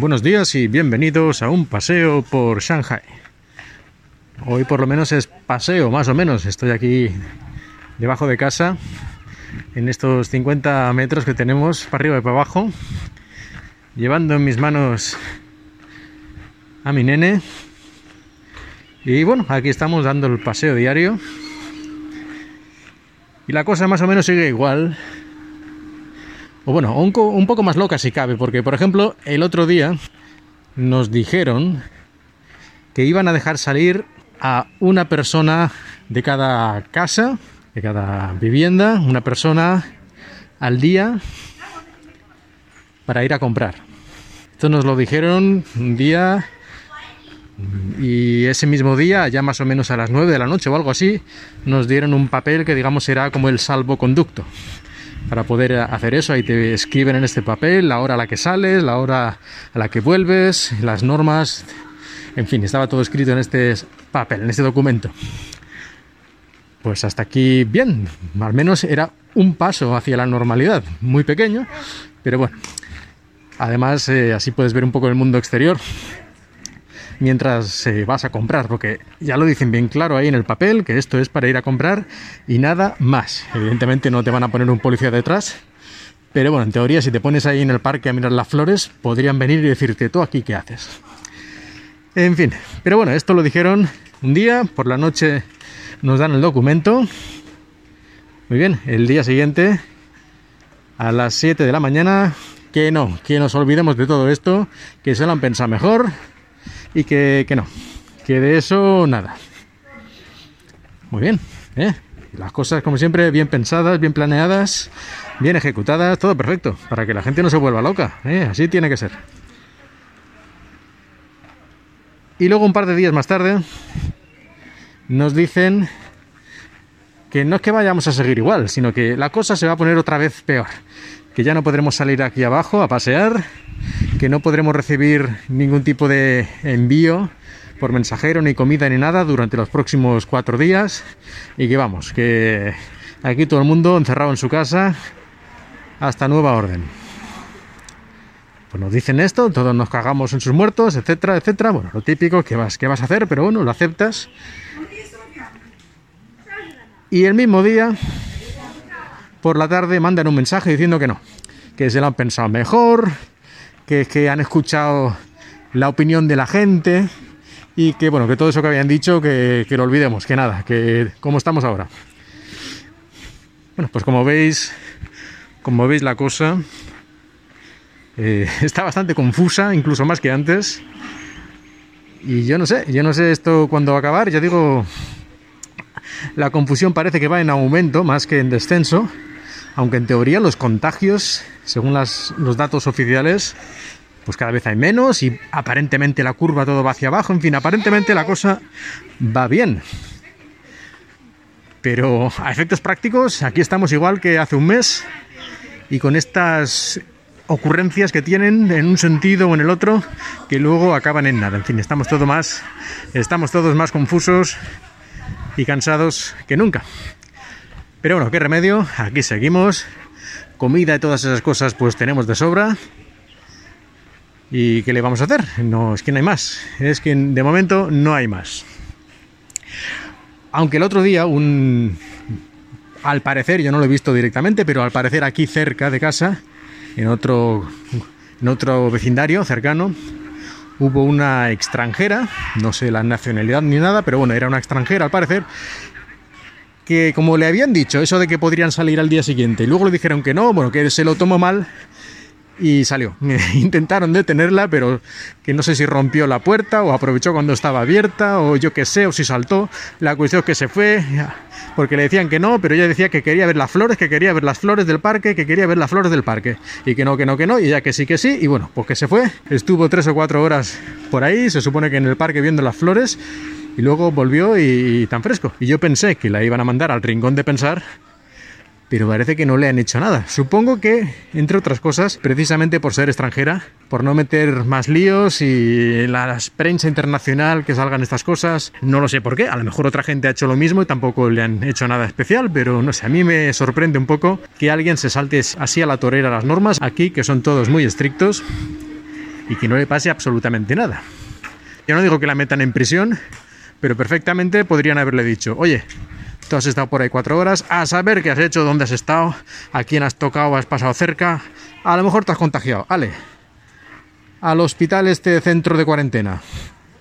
Buenos días y bienvenidos a un paseo por Shanghai. Hoy por lo menos es paseo, más o menos. Estoy aquí debajo de casa, en estos 50 metros que tenemos para arriba y para abajo, llevando en mis manos a mi nene. Y bueno, aquí estamos dando el paseo diario. Y la cosa más o menos sigue igual. O bueno, un, poco más loca si cabe, porque por ejemplo, el otro día nos dijeron que iban a dejar salir a una persona de cada casa, de cada vivienda, una persona al día para ir a comprar. Esto nos lo dijeron un día y ese mismo día, ya más o menos a las 9 de la noche o algo así, nos dieron un papel que digamos era como el salvoconducto. Para poder hacer eso, ahí te escriben en este papel la hora a la que sales, la hora a la que vuelves, las normas, en fin, estaba todo escrito en este papel, en este documento. Pues hasta aquí bien, al menos era un paso hacia la normalidad, muy pequeño, pero bueno. Además, eh, así puedes ver un poco el mundo exterior mientras eh, vas a comprar, porque ya lo dicen bien claro ahí en el papel, que esto es para ir a comprar y nada más. Evidentemente no te van a poner un policía detrás, pero bueno, en teoría si te pones ahí en el parque a mirar las flores, podrían venir y decirte, ¿tú aquí qué haces? En fin, pero bueno, esto lo dijeron un día, por la noche nos dan el documento. Muy bien, el día siguiente, a las 7 de la mañana, que no, que nos olvidemos de todo esto, que se lo han pensado mejor, y que, no, que de eso nada. Muy bien, ¿eh? las cosas como siempre bien pensadas, bien planeadas, bien ejecutadas, todo perfecto, para que la gente no se vuelva loca, ¿eh? así tiene que ser. Y luego un par de días más tarde nos dicen que no es que vayamos a seguir igual, sino que la cosa se va a poner otra vez peor, que ya no podremos salir aquí abajo a pasear, que no podremos recibir ningún tipo de envío por mensajero, ni comida, ni nada durante los próximos cuatro días. Y que vamos, que aquí todo el mundo encerrado en su casa hasta nueva orden. Pues nos dicen esto, todos nos cagamos en sus muertos, etcétera, etcétera. Bueno, lo típico, ¿qué vas, qué vas a hacer? Pero bueno, lo aceptas. Y el mismo día, por la tarde, mandan un mensaje diciendo que no, que se lo han pensado mejor, que, que han escuchado la opinión de la gente y que bueno, que todo eso que habían dicho, que, lo olvidemos, que nada, que como estamos ahora. Bueno, pues como veis, como veis la cosa eh, está bastante confusa, incluso más que antes. Y yo no sé, yo no sé esto cuándo va a acabar. Ya digo, la confusión parece que va en aumento más que en descenso aunque en teoría los contagios, según los datos oficiales, pues cada vez hay menos y aparentemente la curva todo va hacia abajo, en fin, aparentemente la cosa va bien. Pero a efectos prácticos, aquí estamos igual que hace un mes y con estas ocurrencias que tienen en un sentido o en el otro que luego acaban en nada. En fin, estamos todo más estamos todos más confusos y cansados que nunca. Pero bueno, qué remedio, aquí seguimos. Comida y todas esas cosas pues tenemos de sobra. ¿Y qué le vamos a hacer? No, es que no hay más. Es que de momento no hay más. Aunque el otro día un... Al parecer, yo no lo he visto directamente, pero al parecer aquí cerca de casa, en otro, en otro vecindario cercano, hubo una extranjera, no sé la nacionalidad ni nada, pero bueno, era una extranjera al parecer, que como le habían dicho, eso de que podrían salir al día siguiente, y luego le dijeron que no, bueno, que se lo tomó mal y salió. Intentaron detenerla, pero que no sé si rompió la puerta o aprovechó cuando estaba abierta o yo qué sé, o si saltó. La cuestión es que se fue porque le decían que no, pero ella decía que quería ver las flores, que quería ver las flores del parque, que quería ver las flores del parque. Y que no, que no, que no, y ya que sí, que sí. Y bueno, pues que se fue. Estuvo tres o cuatro horas por ahí, se supone que en el parque viendo las flores y luego volvió y, tan fresco. Y yo pensé que la iban a mandar al rincón de pensar, pero parece que no le han hecho nada. Supongo que, entre otras cosas, precisamente por ser extranjera, por no meter más líos y la prensa internacional que salgan estas cosas, no lo sé por qué. A lo mejor otra gente ha hecho lo mismo y tampoco le han hecho nada especial, pero no sé, a mí me sorprende un poco que alguien se salte así a la torera las normas aquí, que son todos muy estrictos y que no le pase absolutamente nada. Yo no digo que la metan en prisión, pero perfectamente podrían haberle dicho, oye, tú has estado por ahí cuatro horas, a saber qué has hecho, dónde has estado, a quién has tocado, has pasado cerca, a lo mejor te has contagiado, ale, al hospital este centro de cuarentena.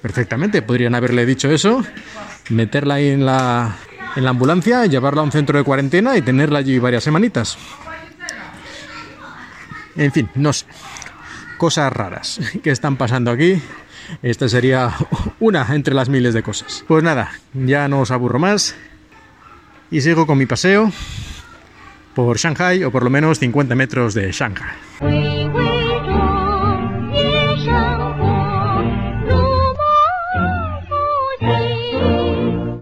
Perfectamente, podrían haberle dicho eso, meterla ahí en la, en la ambulancia, llevarla a un centro de cuarentena y tenerla allí varias semanitas. En fin, no sé. Cosas raras que están pasando aquí. Esta sería una entre las miles de cosas. Pues nada, ya no os aburro más y sigo con mi paseo por Shanghai o por lo menos 50 metros de Shanghai.